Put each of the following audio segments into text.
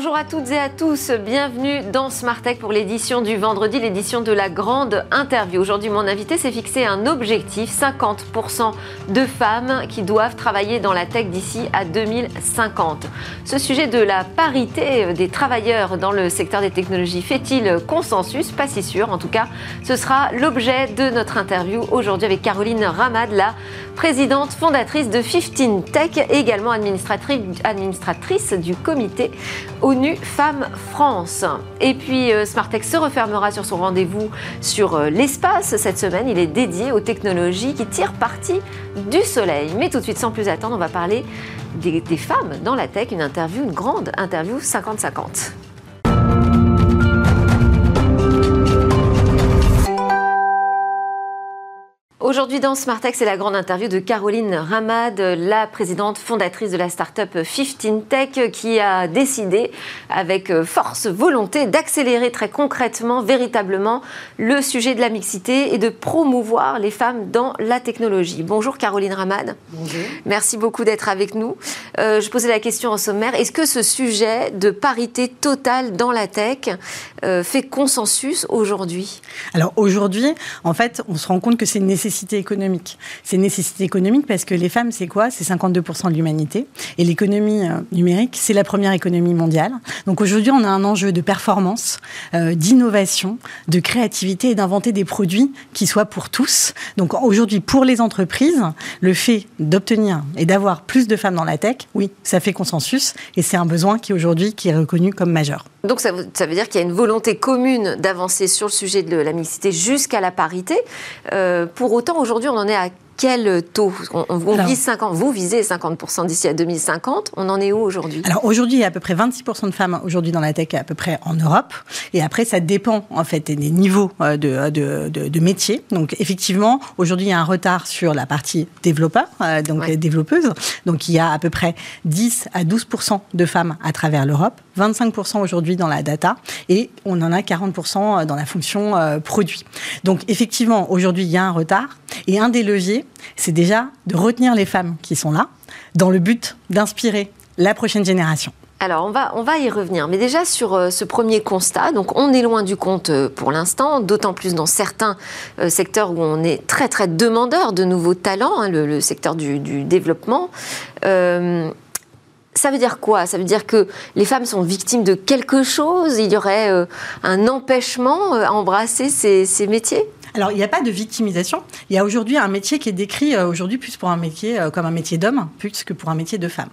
Bonjour à toutes et à tous, bienvenue dans Smart Tech pour l'édition du vendredi, l'édition de la grande interview. Aujourd'hui, mon invité s'est fixé un objectif 50% de femmes qui doivent travailler dans la tech d'ici à 2050. Ce sujet de la parité des travailleurs dans le secteur des technologies fait-il consensus? Pas si sûr. En tout cas, ce sera l'objet de notre interview aujourd'hui avec Caroline Ramad, la présidente fondatrice de 15 Tech également administratrice, du comité ONU Femmes France. Et puis euh, Smartech se refermera sur son rendez-vous sur euh, l'espace cette semaine. Il est dédié aux technologies qui tirent parti du soleil. Mais tout de suite, sans plus attendre, on va parler des, des femmes dans la tech. Une interview, une grande interview 50-50. Aujourd'hui dans Smartex, c'est la grande interview de Caroline Ramad, la présidente fondatrice de la start-up 15 Tech, qui a décidé avec force volonté d'accélérer très concrètement, véritablement, le sujet de la mixité et de promouvoir les femmes dans la technologie. Bonjour Caroline Ramad. Bonjour. Merci beaucoup d'être avec nous. Euh, je posais la question au sommaire. Est-ce que ce sujet de parité totale dans la tech euh, fait consensus aujourd'hui? Alors aujourd'hui, en fait, on se rend compte que c'est une nécessité économique. C'est nécessité économique parce que les femmes, c'est quoi? C'est 52% de l'humanité. Et l'économie euh, numérique, c'est la première économie mondiale. Donc aujourd'hui, on a un enjeu de performance, euh, d'innovation, de créativité et d'inventer des produits qui soient pour tous. Donc aujourd'hui, pour les entreprises, le fait d'obtenir et d'avoir plus de femmes dans la tech, oui, ça fait consensus et c'est un besoin qui aujourd'hui est reconnu comme majeur. Donc ça, ça veut dire qu'il y a une volonté commune d'avancer sur le sujet de la mixité jusqu'à la parité. Euh, pour autant, aujourd'hui, on en est à quel taux on, vise 50, Vous visez 50% d'ici à 2050. On en est où aujourd'hui Alors aujourd'hui, il y a à peu près 26% de femmes aujourd'hui dans la tech, à peu près en Europe. Et après, ça dépend en fait des niveaux euh, de, de, de, de métiers. Donc effectivement, aujourd'hui, il y a un retard sur la partie développeur, euh, donc ouais. développeuse. Donc il y a à peu près 10 à 12% de femmes à travers l'Europe, 25% aujourd'hui dans la data, et on en a 40% dans la fonction euh, produit. Donc effectivement, aujourd'hui, il y a un retard. Et un des leviers, c'est déjà de retenir les femmes qui sont là, dans le but d'inspirer la prochaine génération. Alors, on va, on va y revenir. Mais déjà, sur euh, ce premier constat, donc on est loin du compte euh, pour l'instant, d'autant plus dans certains euh, secteurs où on est très, très demandeur de nouveaux talents, hein, le, secteur du, développement. Ça veut dire quoi? Ça veut dire que les femmes sont victimes de quelque chose? Il y aurait un empêchement à embrasser ces métiers? Alors, il n'y a pas de victimisation. Il y a aujourd'hui un métier qui est décrit euh, aujourd'hui plus pour un métier euh, comme un métier d'homme, plus que pour un métier de femme.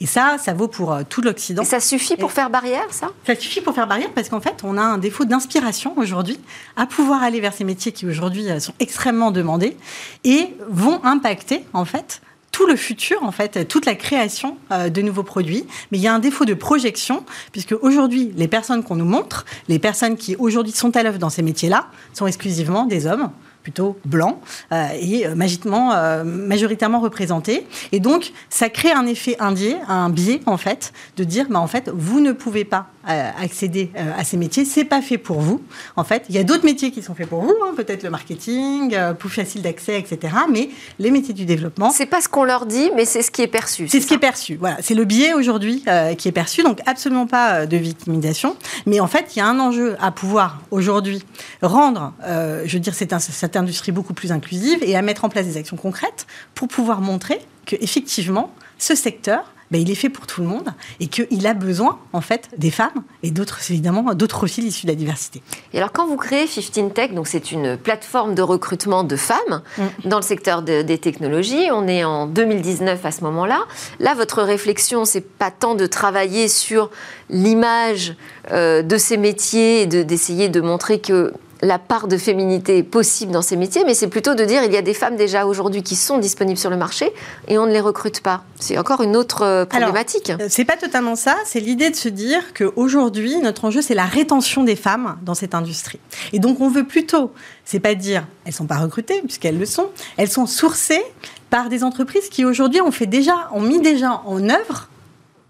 Et ça, ça vaut pour euh, tout l'Occident. Ça suffit pour Et faire barrière, ça? Ça suffit pour faire barrière parce qu'en fait, on a un défaut d'inspiration aujourd'hui à pouvoir aller vers ces métiers qui aujourd'hui sont extrêmement demandés et vont impacter, en fait, tout le futur, en fait, toute la création euh, de nouveaux produits. Mais il y a un défaut de projection, puisque aujourd'hui, les personnes qu'on nous montre, les personnes qui aujourd'hui sont à l'œuvre dans ces métiers-là, sont exclusivement des hommes plutôt blanc euh, et magiquement euh, majoritairement représenté et donc ça crée un effet indien un biais en fait de dire bah en fait vous ne pouvez pas euh, accéder à ces métiers. C'est pas fait pour vous. En fait il y a d'autres métiers qui sont faits pour vous hein, peut-être le marketing plus facile d'accès etc mais les métiers du développement c'est pas ce qu'on leur dit mais c'est ce qui est perçu c'est ce qui est perçu voilà. C'est le biais aujourd'hui qui est perçu. Donc absolument pas de victimisation. Mais en fait il y a un enjeu à pouvoir aujourd'hui rendre je veux dire c'est un cette industrie beaucoup plus inclusive et à mettre en place des actions concrètes pour pouvoir montrer que effectivement ce secteur ben, il est fait pour tout le monde et qu'il a besoin en fait des femmes et d'autres évidemment d'autres profils issus de la diversité. Et alors quand vous créez 15 Tech, donc c'est une plateforme de recrutement de femmes mm. dans le secteur de, des technologies. On est en 2019 à ce moment-là. Là, votre réflexion, c'est pas tant de travailler sur l'image euh, de ces métiers et d'essayer de, de montrer que la part de féminité possible dans ces métiers, mais c'est plutôt de dire il y a des femmes déjà aujourd'hui qui sont disponibles sur le marché et on ne les recrute pas. C'est encore une autre problématique. Alors, c'est pas totalement ça. C'est l'idée de se dire qu'aujourd'hui, notre enjeu, c'est la rétention des femmes dans cette industrie. Et donc, on veut plutôt, c'est pas dire elles sont pas recrutées, puisqu'elles le sont, elles sont sourcées par des entreprises qui aujourd'hui ont fait déjà, ont mis déjà en œuvre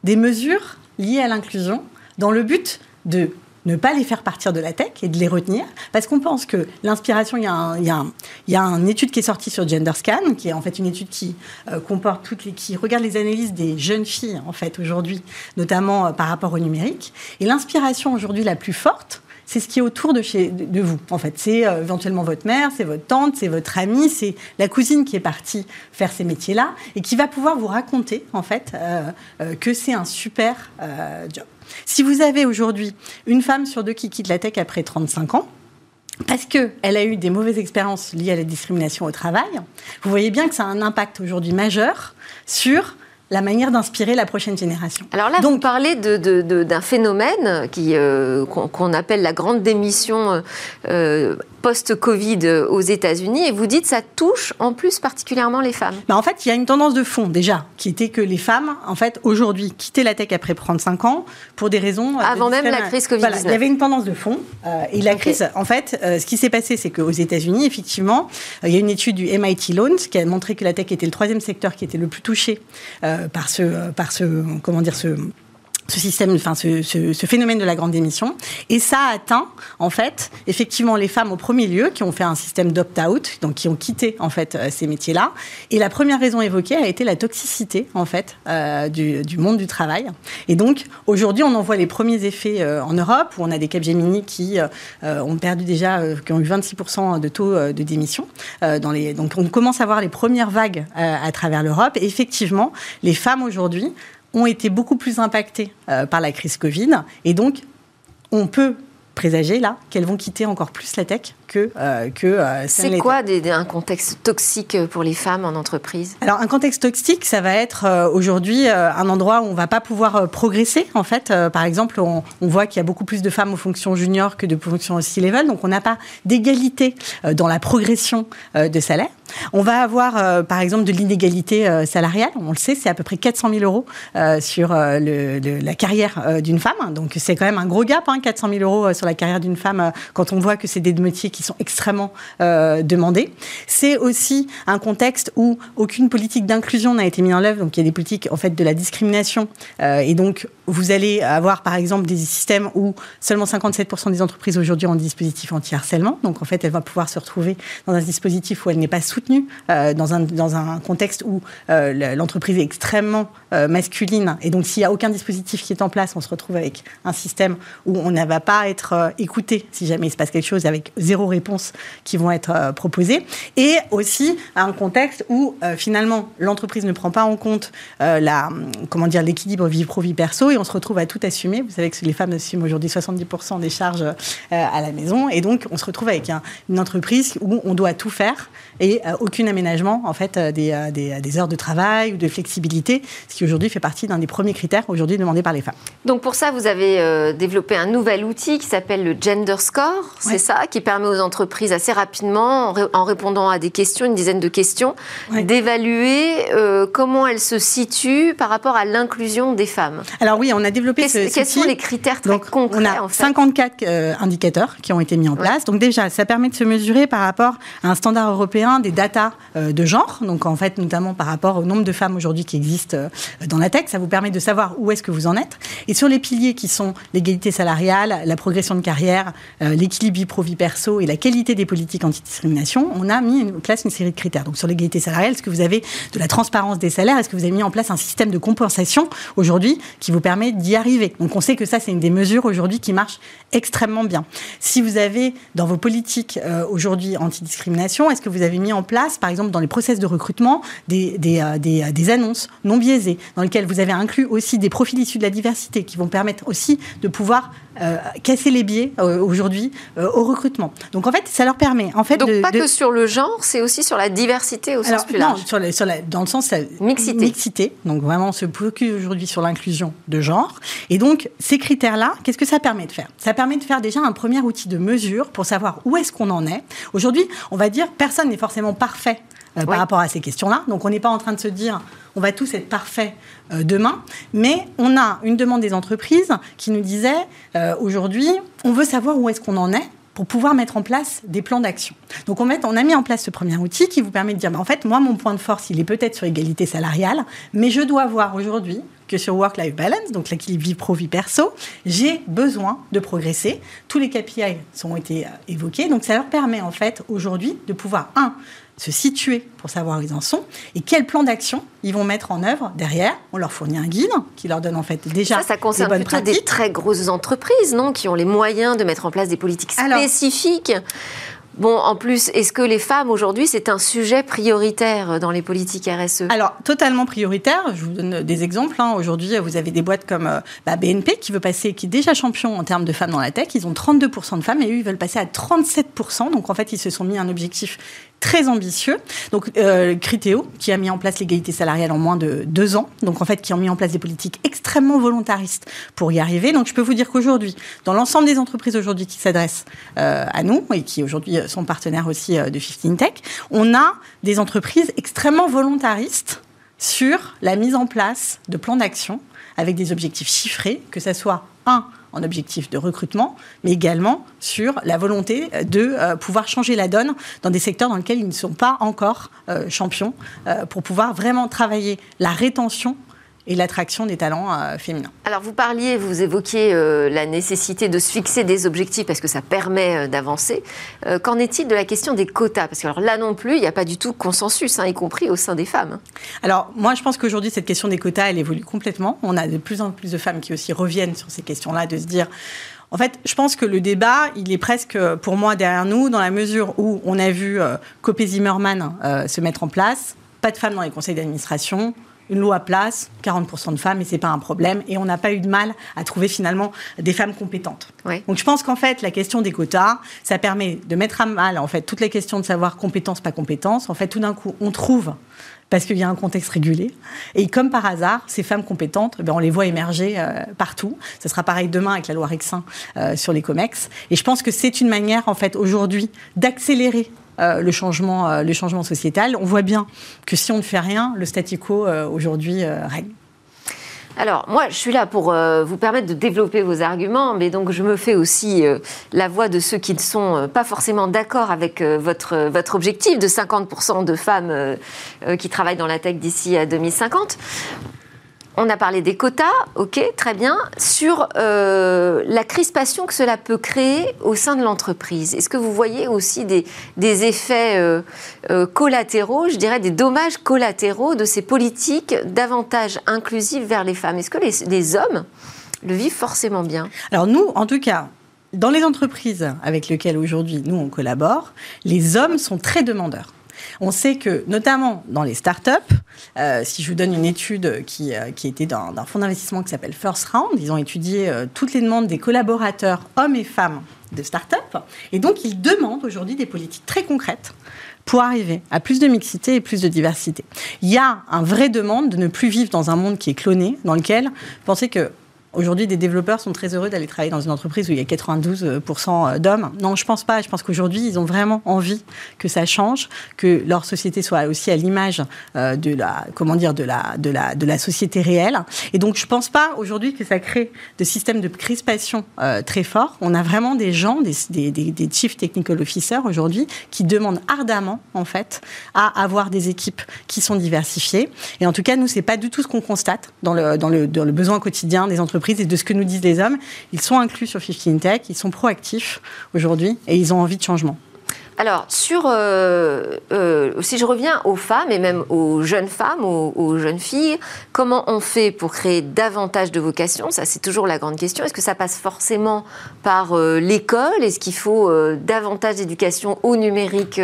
des mesures liées à l'inclusion dans le but de ne pas les faire partir de la tech et de les retenir, parce qu'on pense que l'inspiration, il y, a il, y a une étude qui est sortie sur GenderScan, qui est en fait une étude qui euh, comporte toutes les, qui regarde les analyses des jeunes filles en fait aujourd'hui, notamment euh, par rapport au numérique. Et l'inspiration aujourd'hui la plus forte, c'est ce qui est autour de, chez, de, vous. En fait, c'est euh, éventuellement votre mère, c'est votre tante, c'est votre amie, c'est la cousine qui est partie faire ces métiers-là et qui va pouvoir vous raconter en fait que c'est un super job. Si vous avez aujourd'hui une femme sur deux qui quitte la tech après 35 ans, parce qu'elle a eu des mauvaises expériences liées à la discrimination au travail, vous voyez bien que ça a un impact aujourd'hui majeur sur la manière d'inspirer la prochaine génération. Alors là, Donc, vous parlez d'un phénomène euh, qu'on appelle la grande démission euh, post-Covid aux États-Unis et vous dites que ça touche en plus particulièrement les femmes. Bah en fait, il y a une tendance de fond déjà qui était que les femmes, en fait, aujourd'hui, quittaient la tech après 35 ans pour des raisons. Euh, Avant même la crise Covid-19. il y avait une tendance de fond. Euh, et la crise, en fait, euh, ce qui s'est passé, c'est qu'aux États-Unis, effectivement, il y a une étude du MIT Loans qui a montré que la tech était le troisième secteur qui était le plus touché par ce, par ce, comment dire, ce ce système, enfin ce, phénomène de la grande démission. Et ça a atteint, en fait, effectivement, les femmes au premier lieu qui ont fait un système d'opt-out, donc qui ont quitté en fait euh, ces métiers-là. Et la première raison évoquée a été la toxicité, en fait, euh, du, monde du travail. Et donc, aujourd'hui, on en voit les premiers effets euh, en Europe, où on a des Capgemini qui ont perdu déjà, qui ont eu 26% de taux de démission. donc, on commence à voir les premières vagues à travers l'Europe. Et effectivement, les femmes aujourd'hui ont été beaucoup plus impactées euh, par la crise Covid. Et donc, on peut présager là qu'elles vont quitter encore plus la tech que euh, que euh, c'est quoi des, un contexte toxique pour les femmes en entreprise? Alors un contexte toxique ça va être aujourd'hui un endroit où on va pas pouvoir progresser en fait. Par exemple on, on voit qu'il y a beaucoup plus de femmes aux fonctions juniors que de fonctions au C-level donc on n'a pas d'égalité dans la progression de salaire on va avoir, euh, par exemple, de l'inégalité euh, salariale. On le sait, c'est à peu près 400 000 euros euh, sur la carrière d'une femme. Donc, c'est quand même un gros gap, 400 hein, 000 euros sur la carrière d'une femme, quand on voit que c'est des métiers qui sont extrêmement demandés. C'est aussi un contexte où aucune politique d'inclusion n'a été mise en œuvre. Donc, il y a des politiques, en fait, de la discrimination. et donc, vous allez avoir, par exemple, des systèmes où seulement 57% des entreprises aujourd'hui ont un dispositif anti-harcèlement. Donc, en fait, elle va pouvoir se retrouver dans un dispositif où elle n'est pas soutenue euh, dans, un, dans un contexte où euh, l'entreprise est extrêmement euh, masculine. Et donc, s'il n'y a aucun dispositif qui est en place, on se retrouve avec un système où on ne va pas être écouté si jamais il se passe quelque chose, avec zéro réponse qui vont être proposées. Et aussi un contexte où finalement l'entreprise ne prend pas en compte la, l'équilibre vie pro vie perso et on se retrouve à tout assumer. Vous savez que les femmes assument aujourd'hui 70% des charges à la maison et donc on se retrouve avec une entreprise où on doit tout faire et aucun aménagement en fait euh, des, euh, des, des, heures de travail ou de flexibilité, ce qui aujourd'hui fait partie d'un des premiers critères aujourd'hui demandés par les femmes. Donc pour ça, vous avez euh, développé un nouvel outil qui s'appelle le Gender Score, c'est ça, qui permet aux entreprises assez rapidement, en, répondant à des questions, une dizaine de questions, d'évaluer comment elles se situent par rapport à l'inclusion des femmes. Alors oui, on a développé ce, Quels sont les critères très Donc, concrets On a 54 indicateurs qui ont été mis en place. Donc déjà, ça permet de se mesurer par rapport à un standard européen des data euh, de genre, donc en fait notamment par rapport au nombre de femmes aujourd'hui qui existent euh, dans la tech, ça vous permet de savoir où est-ce que vous en êtes. Et sur les piliers qui sont l'égalité salariale, la progression de carrière, euh, l'équilibre vie pro-vie perso et la qualité des politiques anti-discrimination, on a mis en place une série de critères. Donc sur l'égalité salariale, est-ce que vous avez de la transparence des salaires? Est-ce que vous avez mis en place un système de compensation aujourd'hui qui vous permet d'y arriver? Donc on sait que ça, c'est une des mesures aujourd'hui qui marche extrêmement bien. Si vous avez dans vos politiques aujourd'hui anti-discrimination, est-ce que vous avez mis en place, par exemple, dans les process de recrutement, des, euh, euh, des, annonces non biaisées, dans lesquelles vous avez inclus aussi des profils issus de la diversité, qui vont permettre aussi de pouvoir euh, casser les biais aujourd'hui au recrutement. Donc en fait, ça leur permet. En fait, Donc pas que sur le genre, c'est aussi sur la diversité au sens plus large. Non, sur la, sur la, dans le sens mixité. mixité. Donc vraiment, on se focus aujourd'hui sur l'inclusion de genre. Et donc ces critères-là, qu'est-ce que ça permet de faire? Ça permet de faire déjà un premier outil de mesure pour savoir où est-ce qu'on en est. Aujourd'hui, on va dire personne n'est forcément parfait euh, par rapport à ces questions-là. Donc on n'est pas en train de se dire on va tous être parfaits euh, demain, mais on a une demande des entreprises qui nous disait euh, aujourd'hui on veut savoir où est-ce qu'on en est pour pouvoir mettre en place des plans d'action. Donc on, met, on a mis en place ce premier outil qui vous permet de dire, bah, en fait, moi, mon point de force, il est peut-être sur l'égalité salariale, mais je dois voir aujourd'hui que sur work-life balance, donc l'équilibre vie pro-vie perso, j'ai besoin de progresser. Tous les KPI ont été évoqués, donc ça leur permet en fait aujourd'hui de pouvoir, un, se situer pour savoir où ils en sont et quel plan d'action ils vont mettre en œuvre derrière. On leur fournit un guide qui leur donne en fait déjà ça, ça concerne des bonnes plutôt des très grosses entreprises, non, qui ont les moyens de mettre en place des politiques spécifiques. Bon, en plus, est-ce que les femmes aujourd'hui, c'est un sujet prioritaire dans les politiques RSE Alors, totalement prioritaire. Je vous donne des exemples. Hein. Aujourd'hui, vous avez des boîtes comme euh, bah, BNP qui veut passer, qui est déjà champion en termes de femmes dans la tech. Ils ont 32% de femmes et eux, ils veulent passer à 37%. Donc, en fait, ils se sont mis un objectif très ambitieux. Donc, euh, Critéo, qui a mis en place l'égalité salariale en moins de deux ans, donc en fait, qui ont mis en place des politiques extrêmement volontaristes pour y arriver. Donc, je peux vous dire qu'aujourd'hui, dans l'ensemble des entreprises aujourd'hui qui s'adressent euh, à nous et qui aujourd'hui sont partenaires aussi euh, de 15 Tech, on a des entreprises extrêmement volontaristes sur la mise en place de plans d'action avec des objectifs chiffrés, que ce soit un en objectif de recrutement, mais également sur la volonté de euh, pouvoir changer la donne dans des secteurs dans lesquels ils ne sont pas encore euh, champions, euh, pour pouvoir vraiment travailler la rétention et l'attraction des talents euh, féminins. Alors vous parliez, vous évoquiez euh, la nécessité de se fixer des objectifs parce que ça permet euh, d'avancer. Qu'en est-il de la question des quotas? Parce que alors là non plus, il n'y a pas du tout consensus, hein, y compris au sein des femmes. Alors moi je pense qu'aujourd'hui cette question des quotas, elle évolue complètement. On a de plus en plus de femmes qui aussi reviennent sur ces questions-là, de se dire... En fait, je pense que le débat, il est presque pour moi derrière nous, dans la mesure où on a vu Copé Zimmerman se mettre en place, pas de femmes dans les conseils d'administration, une loi place, 40% de femmes, et c'est pas un problème. Et on n'a pas eu de mal à trouver finalement des femmes compétentes. Donc je pense qu'en fait, la question des quotas, ça permet de mettre à mal en fait toutes les questions de savoir compétence, pas compétence. En fait, tout d'un coup, on trouve parce qu'il y a un contexte régulé. Et comme par hasard, ces femmes compétentes, eh ben, on les voit émerger euh, partout. Ce sera pareil demain avec la loi Rexin euh, sur les COMEX. Et je pense que c'est une manière, en fait, aujourd'hui, d'accélérer le, changement, euh, le changement sociétal. On voit bien que si on ne fait rien, le statu quo euh, aujourd'hui règne. Alors, moi, je suis là pour vous permettre de développer vos arguments, mais donc je me fais aussi la voix de ceux qui ne sont pas forcément d'accord avec votre, votre objectif de 50% de femmes qui travaillent dans la tech d'ici à 2050. On a parlé des quotas, ok, très bien. Sur euh, la crispation que cela peut créer au sein de l'entreprise, est-ce que vous voyez aussi des, effets euh, euh, collatéraux, je dirais des dommages collatéraux de ces politiques davantage inclusives vers les femmes? Est-ce que les, les hommes le vivent forcément bien? Alors nous, en tout cas, dans les entreprises avec lesquelles aujourd'hui nous on collabore, les hommes sont très demandeurs. On sait que, notamment dans les startups, euh, si je vous donne une étude qui, euh, qui était d'un fonds d'investissement qui s'appelle First Round, ils ont étudié euh, toutes les demandes des collaborateurs, hommes et femmes de startups, et donc ils demandent aujourd'hui des politiques très concrètes pour arriver à plus de mixité et plus de diversité. Il y a un vrai demande de ne plus vivre dans un monde qui est cloné, dans lequel pensez que Aujourd'hui, des développeurs sont très heureux d'aller travailler dans une entreprise où il y a 92% d'hommes. Non, je pense pas. Je pense qu'aujourd'hui, ils ont vraiment envie que ça change, que leur société soit aussi à l'image euh, de la, comment dire, de la, de la, de la société réelle. Et donc, je pense pas aujourd'hui que ça crée de systèmes de crispation euh, très forts. On a vraiment des gens, des, des, des, des chief technical officers aujourd'hui, qui demandent ardemment, en fait, à avoir des équipes qui sont diversifiées. Et en tout cas, nous, c'est pas du tout ce qu'on constate dans le, dans le, dans le besoin quotidien des entreprises et de ce que nous disent les hommes. Ils sont inclus sur 15 Tech, ils sont proactifs aujourd'hui et ils ont envie de changement. Alors, sur, euh, euh, si je reviens aux femmes et même aux jeunes femmes, aux, jeunes filles, comment on fait pour créer davantage de vocations? Ça, c'est toujours la grande question. Est-ce que ça passe forcément par euh, l'école? Est-ce qu'il faut davantage d'éducation au numérique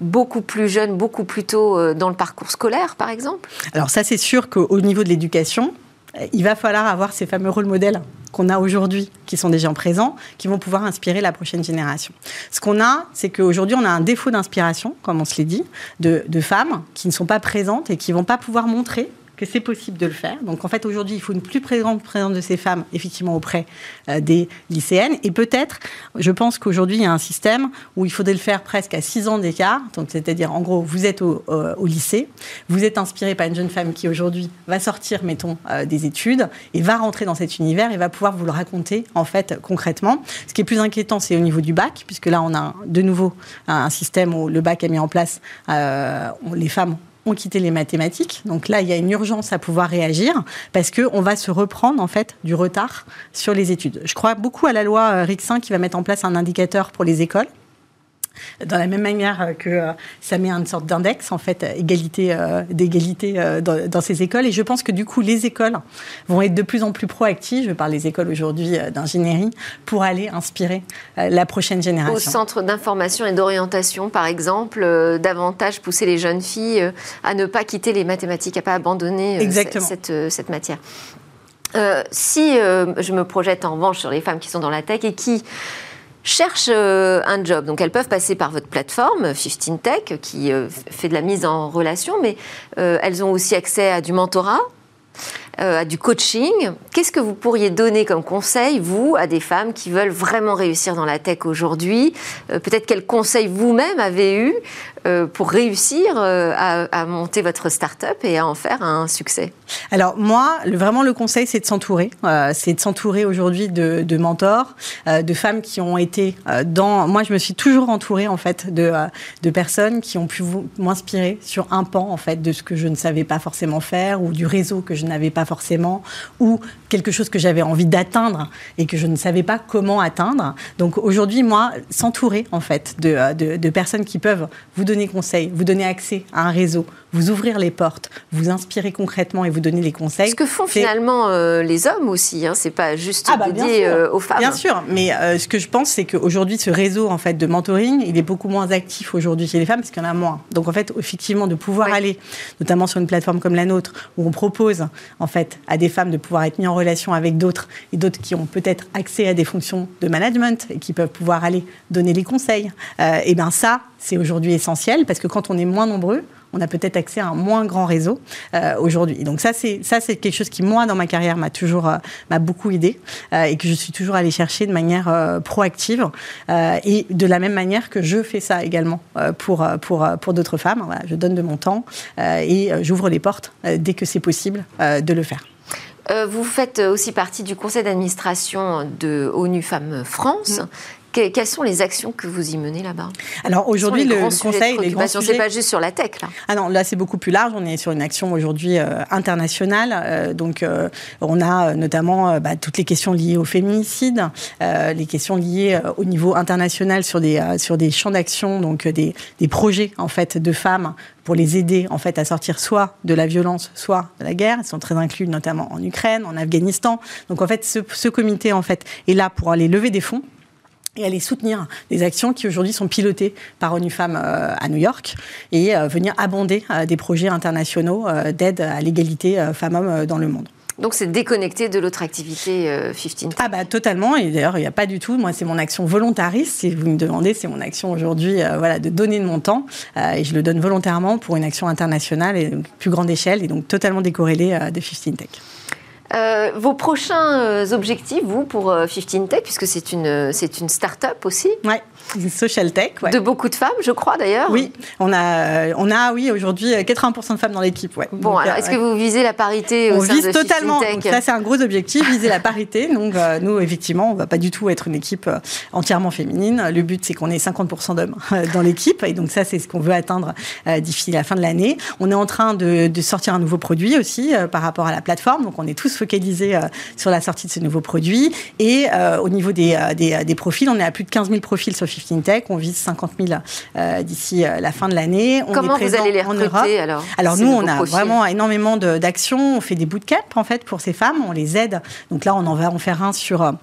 beaucoup plus jeune, beaucoup plus tôt dans le parcours scolaire, par exemple? Alors ça, c'est sûr qu'au niveau de l'éducation, euh, il va falloir avoir ces fameux rôles modèles qu'on a aujourd'hui, qui sont déjà présents, qui vont pouvoir inspirer la prochaine génération. Ce qu'on a, c'est qu'aujourd'hui, on a un défaut d'inspiration, comme on se l'est dit, de, de, femmes qui ne sont pas présentes et qui ne vont pas pouvoir montrer que c'est possible de le faire. Donc en fait, aujourd'hui, il faut une plus présente présence de ces femmes, effectivement, auprès euh, des lycéennes. Et peut-être, je pense qu'aujourd'hui, il y a un système où il faudrait le faire presque à 6 ans d'écart. C'est-à-dire, en gros, vous êtes au, au, lycée, vous êtes inspiré par une jeune femme qui aujourd'hui va sortir, mettons, euh, des études et va rentrer dans cet univers et va pouvoir vous le raconter, en fait, concrètement. Ce qui est plus inquiétant, c'est au niveau du bac, puisque là, on a de nouveau un, système où le bac a mis en place, euh, les femmes ont quitté les mathématiques. Donc là, il y a une urgence à pouvoir réagir parce qu'on va se reprendre en fait du retard sur les études. Je crois beaucoup à la loi Rixin qui va mettre en place un indicateur pour les écoles dans la même manière que euh, ça met une sorte d'index, en fait, égalité, euh, d'égalité euh, dans, ces écoles. Et je pense que du coup, les écoles vont être de plus en plus proactives, je parle des écoles aujourd'hui d'ingénierie, pour aller inspirer la prochaine génération. Au centre d'information et d'orientation, par exemple, davantage pousser les jeunes filles à ne pas quitter les mathématiques, à ne pas abandonner cette, cette, matière. si je me projette en revanche sur les femmes qui sont dans la tech et qui cherchent euh, un job. Donc elles peuvent passer par votre plateforme 15 Tech qui euh, fait de la mise en relation, mais euh, elles ont aussi accès à du mentorat, à du coaching. Qu'est-ce que vous pourriez donner comme conseil, vous, à des femmes qui veulent vraiment réussir dans la tech aujourd'hui? Peut-être quels conseils vous-même avez eu euh, pour réussir euh, à, monter votre start-up et à en faire un succès Alors moi, vraiment le conseil, c'est de s'entourer. Euh, c'est de s'entourer aujourd'hui de, mentors, de femmes qui ont été dans... Moi, je me suis toujours entourée en fait de, personnes qui ont pu m'inspirer sur un pan en fait de ce que je ne savais pas forcément faire ou du réseau que je n'avais pas forcément ou quelque chose que j'avais envie d'atteindre et que je ne savais pas comment atteindre. Donc aujourd'hui, moi, s'entourer en fait de, de, personnes qui peuvent vous conseil, vous donner accès à un réseau, vous ouvrir les portes, vous inspirer concrètement et vous donner les conseils. Ce que font finalement euh, les hommes aussi, hein, c'est pas juste ah bah, dédié euh, aux femmes. Bien sûr, mais euh, ce que je pense, c'est qu'aujourd'hui, ce réseau en fait de mentoring, il est beaucoup moins actif aujourd'hui chez les femmes parce qu'il y en a moins. Donc en fait, effectivement, de pouvoir aller, notamment sur une plateforme comme la nôtre, où on propose en fait à des femmes de pouvoir être mis en relation avec d'autres et d'autres qui ont peut-être accès à des fonctions de management et qui peuvent pouvoir aller donner les conseils. et bien ça, c'est aujourd'hui essentiel parce que quand on est moins nombreux, on a peut-être accès à un moins grand réseau euh, aujourd'hui. Donc ça, c'est ça, c'est quelque chose qui moi dans ma carrière m'a toujours euh, m'a beaucoup aidé euh, et que je suis toujours allée chercher de manière proactive et de la même manière que je fais ça également pour pour pour d'autres femmes. je donne de mon temps et j'ouvre les portes dès que c'est possible de le faire. vous faites aussi partie du conseil d'administration de ONU Femmes France. Mm quelles sont les actions que vous y menez là-bas? Alors aujourd'hui, le conseil, les grands sujets... c'est pas juste sur la tech là. Ah non, là c'est beaucoup plus large. On est sur une action aujourd'hui euh, internationale. Euh, donc euh, on a notamment bah, toutes les questions liées au féminicide, les questions liées au niveau international sur des sur des champs d'action, donc des, des projets en fait de femmes pour les aider en fait à sortir soit de la violence, soit de la guerre. Ils sont très inclus notamment en Ukraine, en Afghanistan. Donc en fait, ce, ce comité en fait est là pour aller lever des fonds et aller soutenir des actions qui aujourd'hui sont pilotées par ONU Femmes euh, à New York et euh, venir abonder euh, des projets internationaux d'aide à l'égalité femmes-hommes dans le monde. Donc c'est déconnecté de l'autre activité 15 Ah bah totalement et d'ailleurs il n'y a pas du tout. Moi c'est mon action volontariste. Si vous me demandez, c'est mon action aujourd'hui, voilà, de donner de mon temps et je le donne volontairement pour une action internationale et plus grande échelle et donc totalement décorrélée de 15 Tech. Euh, vos prochains euh, objectifs, vous, pour 15 euh, Tech, puisque c'est une, c'est une start-up aussi Oui, une social tech. De beaucoup de femmes, je crois d'ailleurs. Oui, on a, on a oui, aujourd'hui 80% de femmes dans l'équipe. Ouais. Bon, alors est-ce que vous visez la parité au on sein vise de totalement. Tech ça, c'est un gros objectif, viser la parité. Donc, nous, effectivement, on ne va pas du tout être une équipe entièrement féminine. Le but, c'est qu'on ait 50% d'hommes dans l'équipe. Et donc, ça, c'est ce qu'on veut atteindre d'ici la fin de l'année. On est en train de, de sortir un nouveau produit aussi par rapport à la plateforme. Donc, on est tous focalisé euh, sur la sortie de ce nouveau produit. Et euh, au niveau des, euh, des, des, profils, on est à plus de 15 000 profils sur 15 Tech. On vise 50 000 d'ici la fin de l'année. Comment vous allez les recruter alors Alors nous, on a vraiment énormément d'actions. On fait des bootcamps en fait pour ces femmes. On les aide. Donc là, on en va en faire un sur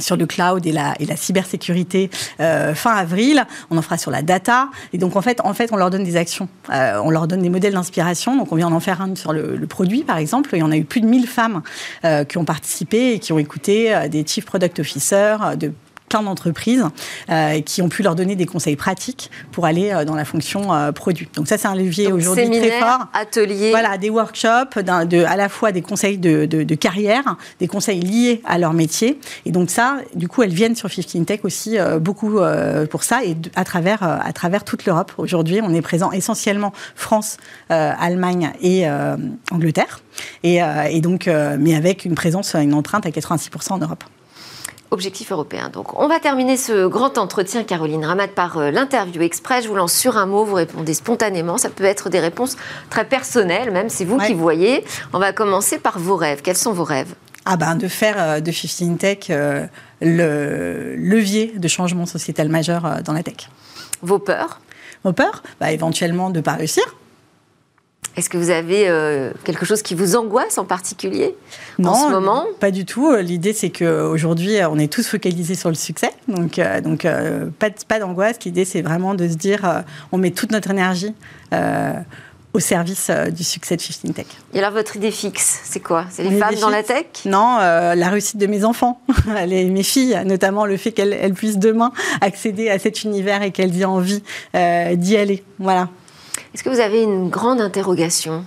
sur le cloud et la, cybersécurité euh, fin avril. On en fera sur la data. Et donc, en fait, en fait on leur donne des actions. Euh, on leur donne des modèles d'inspiration. Donc, on vient d'en faire un sur le, produit, par exemple. Il y en a eu plus de 1000 femmes euh, qui ont participé et qui ont écouté des chief product officers de plein d'entreprises euh, qui ont pu leur donner des conseils pratiques pour aller euh, dans la fonction euh, produit. Donc ça, c'est un levier aujourd'hui très fort. Ateliers. Voilà, des workshops, de, à la fois des conseils de, de, carrière, des conseils liés à leur métier. Et donc ça, du coup, elles viennent sur 15 Tech aussi beaucoup pour ça et à travers, à travers toute l'Europe. Aujourd'hui, on est présent essentiellement France, Allemagne et Angleterre. Et, et donc, mais avec une présence, une empreinte à 86% en Europe. Objectif européen. Donc, on va terminer ce grand entretien, Caroline Ramat, par euh, l'interview express. Je vous lance sur un mot, vous répondez spontanément. Ça peut être des réponses très personnelles, même c'est vous qui voyez. On va commencer par vos rêves. Quels sont vos rêves? Ah ben, de faire euh, de 15 Tech euh, le levier de changement sociétal majeur dans la tech. Vos peurs? Vos peurs? Bah, Éventuellement de ne pas réussir, est-ce que vous avez euh, quelque chose qui vous angoisse en particulier en ce moment? pas du tout. L'idée, c'est qu'aujourd'hui, on est tous focalisés sur le succès. Donc, euh, donc euh, pas, pas d'angoisse. L'idée, c'est vraiment de se dire, on met toute notre énergie au service du succès de 15 Tech. Et alors, votre idée fixe, c'est quoi? C'est les femmes dans la tech? Non, la réussite de mes enfants, les, mes filles, notamment le fait qu'elles puissent demain accéder à cet univers et qu'elles aient envie d'y aller. Voilà. Est-ce que vous avez une grande interrogation?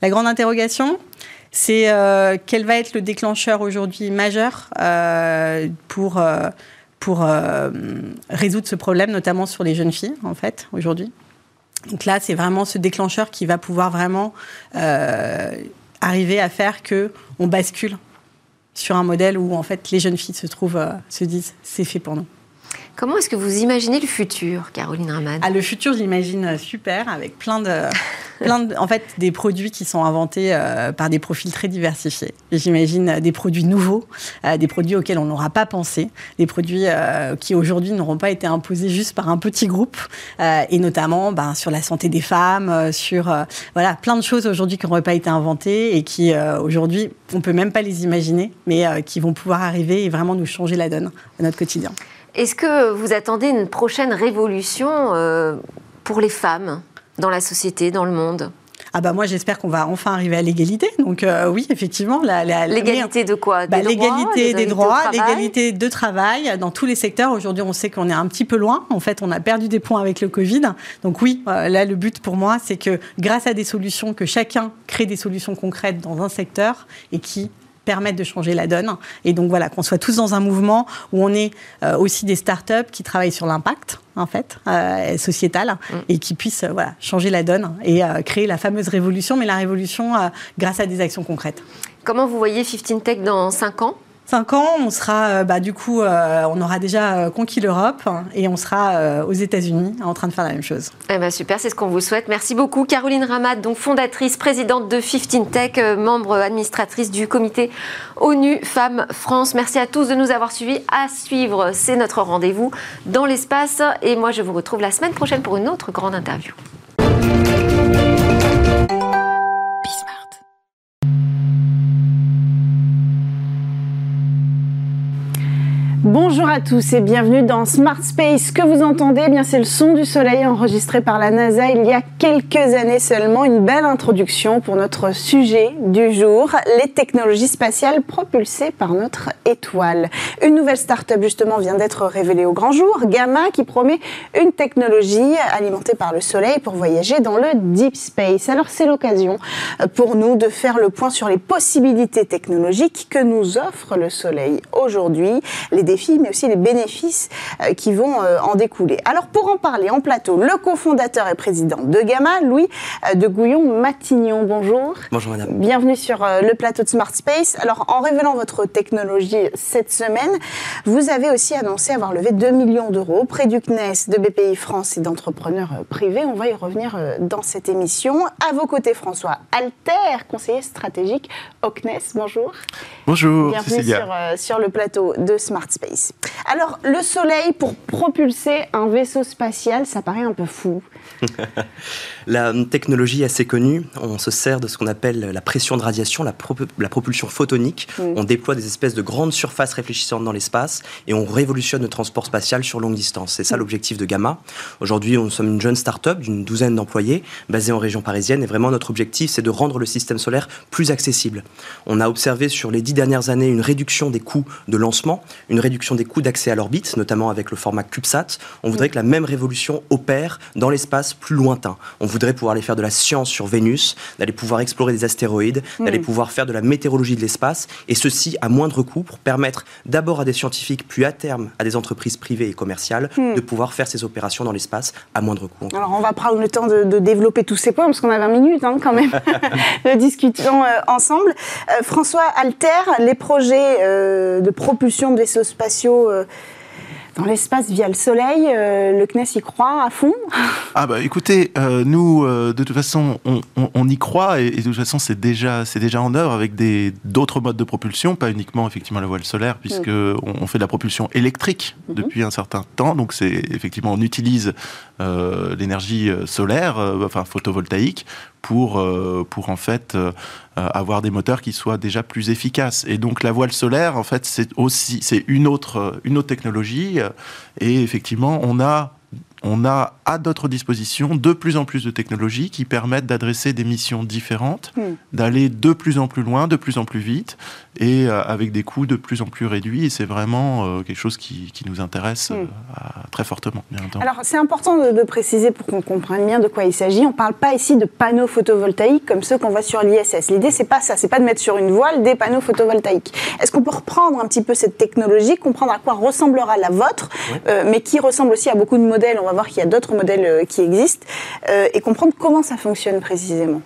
La grande interrogation, c'est euh, quel va être le déclencheur aujourd'hui majeur euh, pour, euh, pour résoudre ce problème, notamment sur les jeunes filles, en fait, aujourd'hui? Donc là, c'est vraiment ce déclencheur qui va pouvoir vraiment arriver à faire que on bascule sur un modèle où, en fait, les jeunes filles se trouvent, se disent, c'est fait pour nous. Comment est-ce que vous imaginez le futur, Caroline Ramad ah, Le futur, j'imagine super, avec plein de, plein en fait, des produits qui sont inventés euh, par des profils très diversifiés. J'imagine des produits nouveaux, euh, des produits auxquels on n'aura pas pensé, des produits euh, qui aujourd'hui n'auront pas été imposés juste par un petit groupe, et notamment ben, sur la santé des femmes, sur voilà, plein de choses aujourd'hui qui n'auraient pas été inventées et qui aujourd'hui, on peut même pas les imaginer, mais qui vont pouvoir arriver et vraiment nous changer la donne de notre quotidien. Est-ce que vous attendez une prochaine révolution euh, pour les femmes dans la société, dans le monde? Ah bah moi j'espère qu'on va enfin arriver à l'égalité. Donc euh, oui, effectivement, l'égalité de quoi? Bah, L'égalité des droits, l'égalité de travail dans tous les secteurs. Aujourd'hui, on sait qu'on est un petit peu loin. En fait, on a perdu des points avec le Covid. Donc oui, euh, là le but pour moi, c'est que grâce à des solutions, que chacun crée des solutions concrètes dans un secteur et qui permettre de changer la donne. Et donc voilà, qu'on soit tous dans un mouvement où on est euh, aussi des startups qui travaillent sur l'impact, en fait, euh, sociétal, mm. et qui puissent euh, voilà, changer la donne et créer la fameuse révolution, mais la révolution grâce à des actions concrètes. Comment vous voyez 15 Tech dans 5 ans? 5 ans, on sera, euh, bah, du coup, euh, on aura déjà euh, conquis l'Europe et on sera aux États-Unis en train de faire la même chose. Eh ben super, c'est ce qu'on vous souhaite. Merci beaucoup, Caroline Ramad, donc fondatrice, présidente de 15 Tech, membre administratrice du comité ONU Femmes France. Merci à tous de nous avoir suivis. À suivre, c'est notre rendez-vous dans l'espace. Et moi, je vous retrouve la semaine prochaine pour une autre grande interview. Bonjour à tous et bienvenue dans Smart Space. Que vous entendez eh bien c'est le son du soleil enregistré par la NASA il y a quelques années seulement. Une belle introduction pour notre sujet du jour, les technologies spatiales propulsées par notre étoile. Une nouvelle start-up justement vient d'être révélée au grand jour, Gamma, qui promet une technologie alimentée par le soleil pour voyager dans le deep space. Alors c'est l'occasion pour nous de faire le point sur les possibilités technologiques que nous offre le soleil aujourd'hui. Défis, mais aussi les bénéfices euh, qui vont euh, en découler. Alors pour en parler en plateau, le cofondateur et président de Gamma, Louis euh, de Gouillon-Matignon. Bonjour. Bonjour madame. Bienvenue sur le plateau de Smart Space. Alors en révélant votre technologie cette semaine, vous avez aussi annoncé avoir levé 2 millions d'euros auprès du CNES, de BPI France et d'entrepreneurs privés. On va y revenir dans cette émission. À vos côtés, François Alter, conseiller stratégique au CNES. Bonjour. Bonjour. Bienvenue sur, sur le plateau de Smart Space. Alors, le Soleil pour propulser un vaisseau spatial, ça paraît un peu fou. la technologie est assez connue. On se sert de ce qu'on appelle la pression de radiation, la, propulsion photonique. On déploie des espèces de grandes surfaces réfléchissantes dans l'espace et on révolutionne le transport spatial sur longue distance. C'est ça l'objectif de Gamma. Aujourd'hui, nous sommes une jeune start-up d'une douzaine d'employés basée en région parisienne et vraiment notre objectif, c'est de rendre le système solaire plus accessible. On a observé sur les dix dernières années une réduction des coûts de lancement, une réduction des coûts d'accès à l'orbite, notamment avec le format CubeSat. On voudrait que la même révolution opère dans l'espace plus lointain. On voudrait pouvoir aller faire de la science sur Vénus, d'aller pouvoir explorer des astéroïdes, d'aller pouvoir faire de la météorologie de l'espace, et ceci à moindre coût pour permettre d'abord à des scientifiques, puis à terme à des entreprises privées et commerciales, de pouvoir faire ces opérations dans l'espace à moindre coût. Alors on va prendre le temps de, développer tous ces points, parce qu'on a 20 minutes hein, quand même. Discutons euh, ensemble. Euh, François Alter, les projets euh, de propulsion de vaisseaux spatiaux dans l'espace via le Soleil. Euh, le CNES y croit à fond Ah bah écoutez, euh, nous, euh, de toute façon, on, y croit et, de toute façon, c'est déjà, c'est déjà en œuvre avec des, d'autres modes de propulsion, pas uniquement effectivement la voile solaire, puisque mm. on, fait de la propulsion électrique mm-hmm. depuis un certain temps. Donc c'est effectivement, on utilise l'énergie solaire, enfin photovoltaïque, pour, pour en fait avoir des moteurs qui soient déjà plus efficaces. Et donc la voile solaire, en fait, c'est aussi c'est une autre, une autre technologie et effectivement, on a on a à notre disposition de plus en plus de technologies qui permettent d'adresser des missions différentes, hmm. d'aller de plus en plus loin, de plus en plus vite, et euh, avec des coûts de plus en plus réduits. Et c'est vraiment euh, quelque chose qui, nous intéresse hmm. euh, très fortement. Bien Alors c'est important de, préciser pour qu'on comprenne bien de quoi il s'agit. On ne parle pas ici de panneaux photovoltaïques comme ceux qu'on voit sur l'ISS. L'idée c'est pas ça, c'est pas de mettre sur une voile des panneaux photovoltaïques. Est-ce qu'on peut reprendre un petit peu cette technologie, comprendre à quoi ressemblera la vôtre, mais qui ressemble aussi à beaucoup de modèles On voir qu'il y a d'autres modèles euh, qui existent, euh, et comprendre comment ça fonctionne précisément.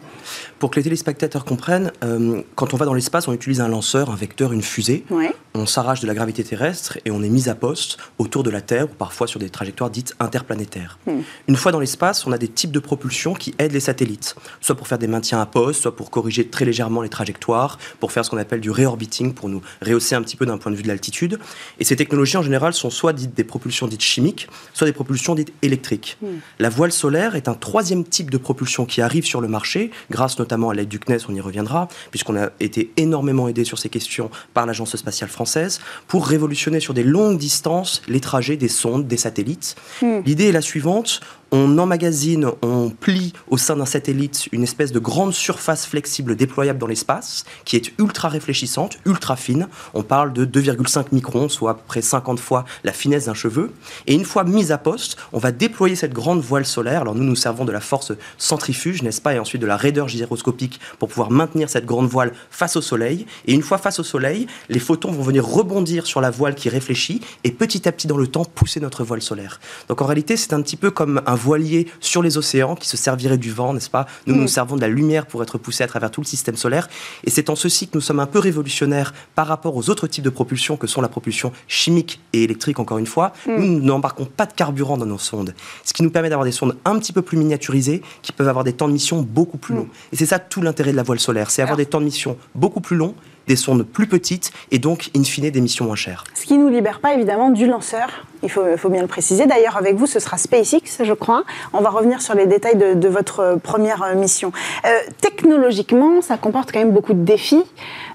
Pour que les téléspectateurs comprennent, euh, quand on va dans l'espace, on utilise un lanceur, un vecteur, une fusée. On s'arrache de la gravité terrestre et on est mis à poste autour de la Terre ou parfois sur des trajectoires dites interplanétaires. Hmm. Une fois dans l'espace, on a des types de propulsion qui aident les satellites, soit pour faire des maintiens à poste, soit pour corriger très légèrement les trajectoires, pour faire ce qu'on appelle du réorbiting, pour nous rehausser un petit peu d'un point de vue de l'altitude. Et ces technologies en général sont soit dites des propulsions dites chimiques, soit des propulsions dites électriques. Hmm. La voile solaire est un troisième type de propulsion qui arrive sur le marché, grâce notamment à l'aide du CNES, on y reviendra, puisqu'on a été énormément aidé sur ces questions par l'Agence spatiale française, pour révolutionner sur des longues distances les trajets des sondes, des satellites. Hmm. L'idée est la suivante, on emmagasine, on plie au sein d'un satellite une espèce de grande surface flexible déployable dans l'espace, qui est ultra réfléchissante, ultra fine. On parle de 2,5 microns, soit à peu près 50 fois la finesse d'un cheveu. Et une fois mise à poste, on va déployer cette grande voile solaire. Alors nous, nous servons de la force centrifuge, n'est-ce pas, et ensuite de la raideur gyroscopique pour pouvoir maintenir cette grande voile face au Soleil. Et une fois face au Soleil, les photons vont venir rebondir sur la voile qui réfléchit et petit à petit dans le temps pousser notre voile solaire. Donc en réalité, c'est un petit peu comme un voilier sur les océans qui se servirait du vent, n'est-ce pas? Nous, nous mm. servons de la lumière pour être poussés à travers tout le système solaire. Et c'est en ceci que nous sommes un peu révolutionnaires par rapport aux autres types de propulsion que sont la propulsion chimique et électrique, encore une fois. Mm. Nous n'embarquons pas de carburant dans nos sondes. Ce qui nous permet d'avoir des sondes un petit peu plus miniaturisées qui peuvent avoir des temps de mission beaucoup plus mm. longs. Et c'est ça tout l'intérêt de la voile solaire, c'est avoir des temps de mission beaucoup plus longs des sondes plus petites et donc, in fine, des missions moins chères. Ce qui ne nous libère pas évidemment du lanceur, il faut, bien le préciser. D'ailleurs, avec vous, ce sera SpaceX, je crois. On va revenir sur les détails de, votre première mission. Euh, technologiquement, ça comporte quand même beaucoup de défis.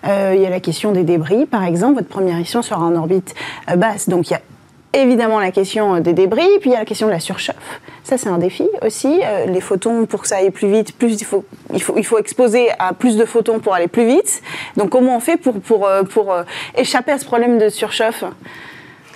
Euh, il y a la question des débris, par exemple. Votre première mission sera en orbite euh, basse, donc il y a évidemment la question des débris, puis il y a la question de la surchauffe. Ça, c'est un défi aussi. Euh, les photons, pour que ça aille plus vite, plus il faut, il faut, il faut exposer à plus de photons pour aller plus vite. Donc, comment on fait pour, pour, euh, pour euh, échapper à ce problème de surchauffe?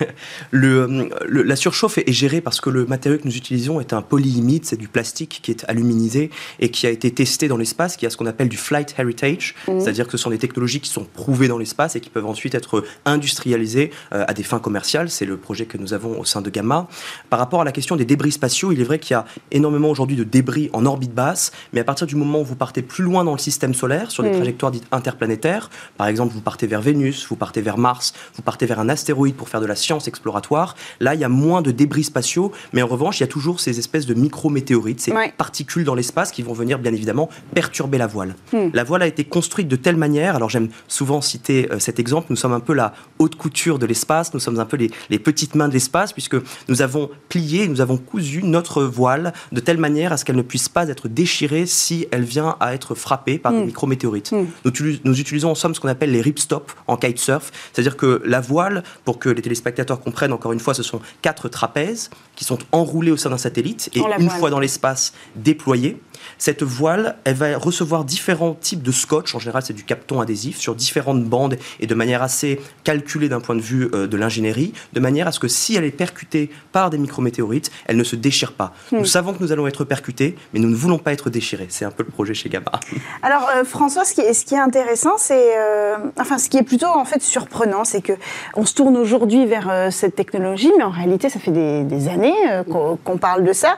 le, la surchauffe est, gérée parce que le matériau que nous utilisons est un polyimide, c'est du plastique qui est aluminisé et qui a été testé dans l'espace, qui a ce qu'on appelle du flight heritage, mmh. c'est-à-dire que ce sont des technologies qui sont prouvées dans l'espace et qui peuvent ensuite être industrialisées euh, à des fins commerciales. C'est le projet que nous avons au sein de Gamma. Par rapport à la question des débris spatiaux, il est vrai qu'il y a énormément aujourd'hui de débris en orbite basse, mais à partir du moment où vous partez plus loin dans le système solaire, sur des mmh. trajectoires dites interplanétaires, par exemple, vous partez vers Vénus, vous partez vers Mars, vous partez vers un astéroïde pour faire de la science exploratoire. Là, il y a moins de débris spatiaux, mais en revanche, il y a toujours ces espèces de micro-météorites, ces particules dans l'espace qui vont venir bien évidemment perturber la voile. Hmm. La voile a été construite de telle manière, alors j'aime souvent citer euh, cet exemple, nous sommes un peu la haute couture de l'espace, nous sommes un peu les, les petites mains de l'espace, puisque nous avons plié, nous avons cousu notre voile de telle manière à ce qu'elle ne puisse pas être déchirée si elle vient à être frappée par des hmm. micro-météorites. Hmm. Nous, nous, utilisons en somme ce qu'on appelle les ripstops en kitesurf, c'est-à-dire que la voile, pour que les téléspectateurs téléspectateurs comprennent, encore une fois, ce sont quatre trapèzes qui sont enroulés au sein d'un satellite et une fois dans l'espace déployés. Cette voile, elle va recevoir différents types de scotch, en général c'est du capton adhésif, sur différentes bandes et de manière assez calculée d'un point de vue euh, de l'ingénierie, de manière à ce que si elle est percutée par des micrométéorites, elle ne se déchire pas. Hmm. Nous savons que nous allons être percutés, mais nous ne voulons pas être déchirés. C'est un peu le projet chez Gamma. Alors euh, François, ce qui est, ce qui est intéressant, c'est, euh, enfin ce qui est plutôt en fait surprenant, c'est que on se tourne aujourd'hui vers cette technologie, mais en réalité ça fait des, années qu'on parle de ça.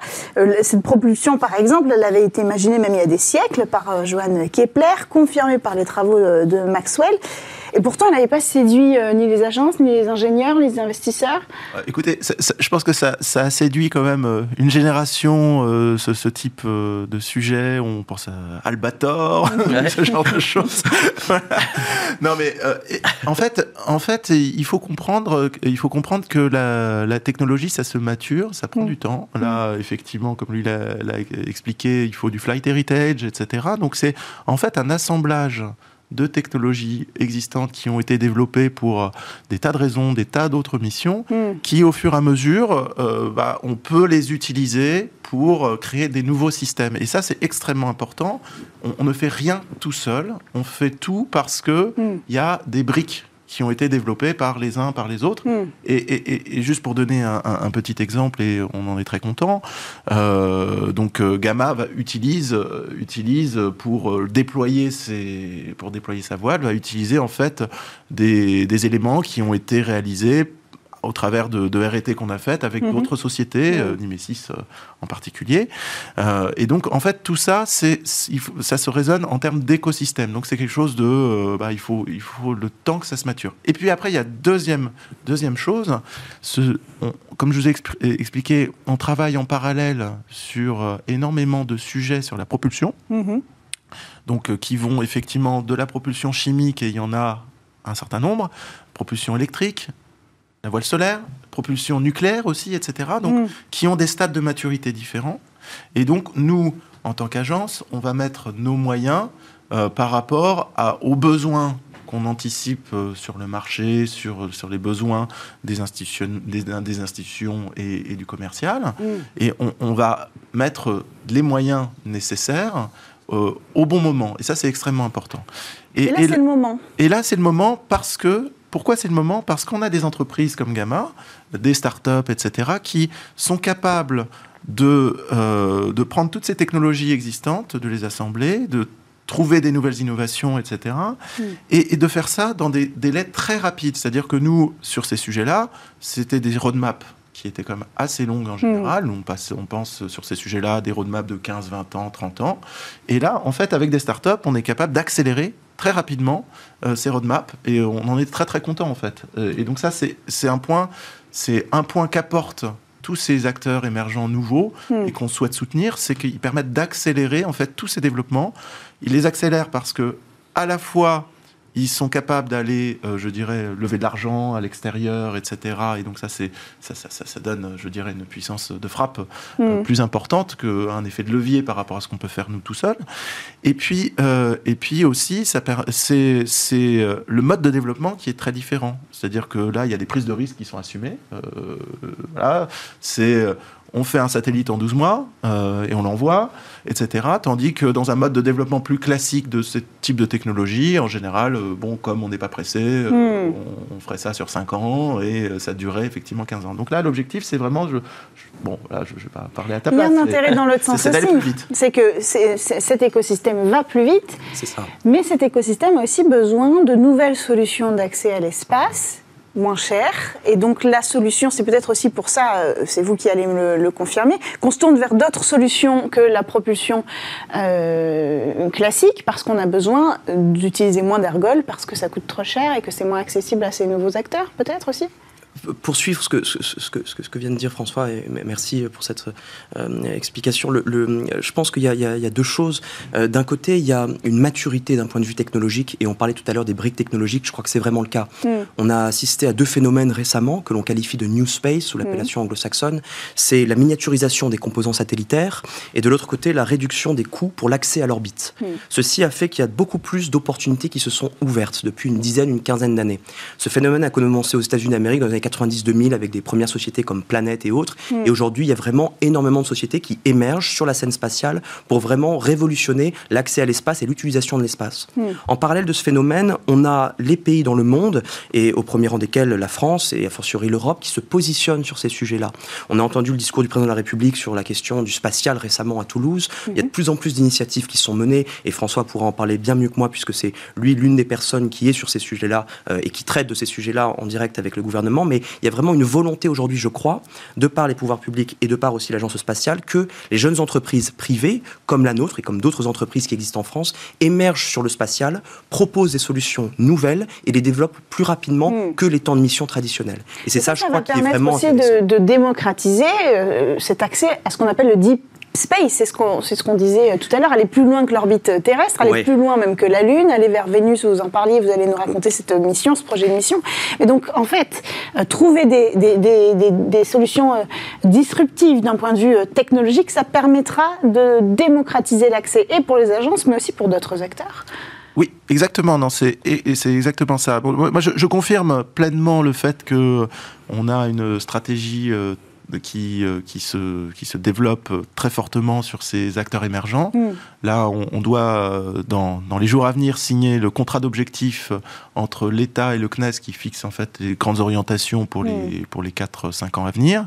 cette propulsion, par exemple, elle avait été imaginé même il y a des siècles par euh, Johann Kepler, confirmé par les travaux euh, de Maxwell. Et pourtant, elle n'avait pas séduit euh, ni les agences, ni les ingénieurs, ni les investisseurs. écoutez, je pense que ça, a séduit quand même une génération, ce, type de sujet. On pense à Albator, ce genre de choses. Non, mais en, fait, en fait, il faut comprendre, il faut comprendre que la, technologie, ça se mature, ça prend mm. du temps. Là, effectivement, comme lui l'a expliqué, il faut du flight heritage, etc. Donc c'est en fait un assemblage de technologies existantes qui ont été développées pour euh, des tas de raisons, des tas d'autres missions, hmm. qui au fur et à mesure, euh, bah, on peut les utiliser pour euh, créer des nouveaux systèmes. Et ça, c'est extrêmement important. On, ne fait rien tout seul, on fait tout parce que hmm. y a des briques qui ont été développés par les uns, par les autres. Hmm. Et, et, juste pour donner un, petit exemple, et on en est très content, euh, donc euh, Gamma va, utilise, euh, utilise pour déployer ses, pour déployer sa voile, va utiliser en fait des, des éléments qui ont été réalisés au travers de, de RT qu'on a faites avec mhm. d'autres sociétés, mmh. Nimesis euh, en particulier. Euh, et donc, en fait, tout ça, c'est, ça se résonne en termes d'écosystème. Donc, c'est quelque chose de. bah, il, faut, il faut le temps que ça se mature. Et puis après, il y a deuxième, deuxième chose. Ce, comme je vous ai expliqué, on travaille en parallèle sur énormément de sujets sur la propulsion. Mhm. Donc, qui vont effectivement de la propulsion chimique, et il y en a un certain nombre, propulsion électrique, la voile solaire, propulsion nucléaire aussi, etc. Donc, mm. qui ont des stades de maturité différents. Et donc, nous, en tant qu'agence, on va mettre nos moyens euh, par rapport à, aux besoins qu'on anticipe euh, sur le marché, sur, sur les besoins des institutions, des, institutions et, du commercial. Mm. Et on, va mettre les moyens nécessaires euh, au bon moment. Et ça, c'est extrêmement important. Et, là, c'est le moment. Et là, c'est le moment parce que pourquoi c'est le moment Parce qu'on a des entreprises comme Gamma, des startups, etc., qui sont capables de, euh, de prendre toutes ces technologies existantes, de les assembler, de trouver des nouvelles innovations, etc. Hmm. Et, de faire ça dans des délais très rapides. C'est-à-dire que nous, sur ces sujets-là, c'était des roadmaps qui étaient quand même assez longues en général. Hmm. On, passe, on pense sur ces sujets-là des roadmaps de 15, 20 ans, 30 ans. Et là, en fait, avec des startups, on est capable d'accélérer très rapidement euh, ces roadmaps et on en est très très content en fait. Euh, et donc ça c'est un point, c'est un point qu'apportent tous ces acteurs émergents nouveaux hmm. et qu'on souhaite soutenir, c'est qu'ils permettent d'accélérer en fait tous ces développements. Ils les accélèrent parce que à la fois ils sont capables d'aller, euh, je dirais, lever de l'argent à l'extérieur, etc. Et donc ça, c'est ça, ça, ça, donne, je dirais, une puissance de frappe euh, mm. plus importante qu'un effet de levier par rapport à ce qu'on peut faire nous tout seuls. Et puis, euh, et puis aussi, c'est le mode de développement qui est très différent. C'est-à-dire que là, il y a des prises de risques qui sont assumées. voilà, c'est on fait un satellite en 12 mois euh, et on l'envoie, etc. Tandis que dans un mode de développement plus classique de ce type de technologie, en général, euh, bon, comme on n'est pas pressé, euh, hmm. on, ferait ça sur 5 ans et ça durerait effectivement 15 ans. Donc là, l'objectif, c'est vraiment, je, bon, là, je ne vais pas parler à ta place. Il y a un intérêt dans l'autre sens aussi. C'est que cet écosystème va plus vite. C'est ça. Mais cet écosystème a aussi besoin de nouvelles solutions d'accès à l'espace moins cher. Et donc la solution, c'est peut-être aussi pour ça, euh, c'est vous qui allez me le, confirmer, qu'on se tourne vers d'autres solutions que la propulsion euh, classique, parce qu'on a besoin d'utiliser moins d'ergols, parce que ça coûte trop cher et que c'est moins accessible à ces nouveaux acteurs, peut-être aussi poursuivre ce que, ce, que, ce, que, vient de dire François, et merci pour cette euh, explication. Le, je pense qu'il y, y, a deux choses. Euh, d'un côté, il y a une maturité d'un point de vue technologique, et on parlait tout à l'heure des briques technologiques, je crois que c'est vraiment le cas. Mm. On a assisté à deux phénomènes récemment que l'on qualifie de New Space, sous l'appellation mm. anglo-saxonne. C'est la miniaturisation des composants satellitaires, et de l'autre côté, la réduction des coûts pour l'accès à l'orbite. Mm. Ceci a fait qu'il y a beaucoup plus d'opportunités qui se sont ouvertes depuis une dizaine, une quinzaine d'années. Ce phénomène a commencé aux États-Unis d'Amérique dans les années 90-2000 avec des premières sociétés comme Planète et autres. Hmm. Et aujourd'hui, il y a vraiment énormément de sociétés qui émergent sur la scène spatiale pour vraiment révolutionner l'accès à l'espace et l'utilisation de l'espace. Hmm. En parallèle de ce phénomène, on a les pays dans le monde, et au premier rang desquels la France et a fortiori l'Europe, qui se positionnent sur ces sujets-là. On a entendu le discours du président de la République sur la question du spatial récemment à Toulouse. Il y a de plus en plus d'initiatives qui sont menées, et François pourra en parler bien mieux que moi, puisque c'est lui l'une des personnes qui est sur ces sujets-là euh, et qui traite de ces sujets-là en direct avec le gouvernement. Mais il y a vraiment une volonté aujourd'hui, je crois, de par les pouvoirs publics et de par aussi l'agence spatiale, que les jeunes entreprises privées, comme la nôtre et comme d'autres entreprises qui existent en France, émergent sur le spatial, proposent des solutions nouvelles et les développent plus rapidement hmm. que les temps de mission traditionnels. Et c'est ça, je crois, qui est vraiment aussi de, de, démocratiser euh, cet accès à ce qu'on appelle le deep space, c'est ce qu'on ce qu'on disait euh, tout à l'heure, aller plus loin que l'orbite terrestre, aller plus loin même que la Lune, aller vers Vénus, vous en parliez, vous allez nous raconter cette mission, ce projet de mission. Et donc, en fait, euh, trouver des, des, des, des solutions euh, disruptives d'un point de vue technologique, ça permettra de démocratiser l'accès et pour les agences, mais aussi pour d'autres acteurs. Oui, exactement. Non, c'est et, c'est exactement ça. moi, je, je, confirme pleinement le fait que on a une stratégie qui, euh, qui, se, qui se développe très fortement sur ces acteurs émergents. Mm. Là, on, doit, euh, dans, dans, les jours à venir, signer le contrat d'objectif entre l'État et le CNES qui fixe en fait les grandes orientations pour, les, mm. pour les 4-5 ans à venir.